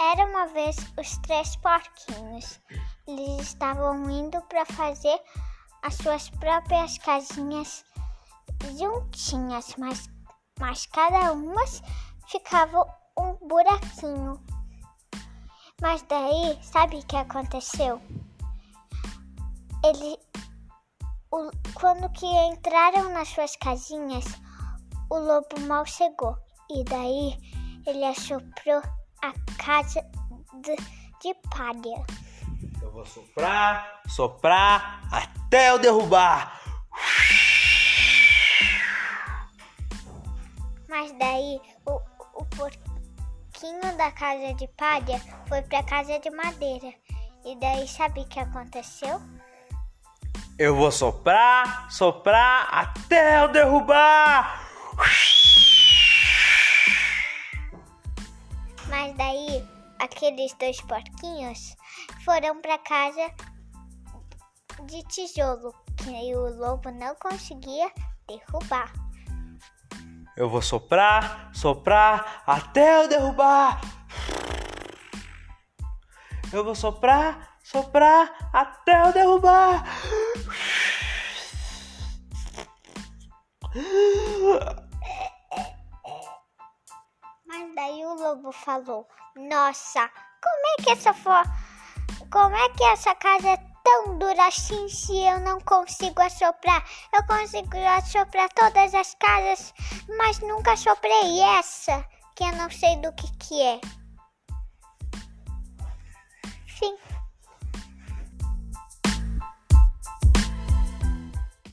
Era uma vez os três porquinhos. Eles estavam indo para fazer as suas próprias casinhas juntinhas, mas, mas cada uma ficava um buraquinho. Mas daí, sabe o que aconteceu? Ele, o, quando que entraram nas suas casinhas, o lobo mal chegou e daí ele assoprou a casa de, de palha. Eu vou soprar, soprar até eu derrubar. Mas daí o, o porquinho da casa de palha foi pra casa de madeira. E daí sabe o que aconteceu? Eu vou soprar, soprar até eu derrubar. Aqueles dois porquinhos foram para casa de tijolo, que o lobo não conseguia derrubar. Eu vou soprar, soprar até eu derrubar. Eu vou soprar, soprar até eu derrubar. Lobo falou: Nossa, como é que essa for... como é que essa casa é tão dura assim se eu não consigo assoprar? Eu consigo assoprar todas as casas, mas nunca assoprei essa, que eu não sei do que que é. Fim.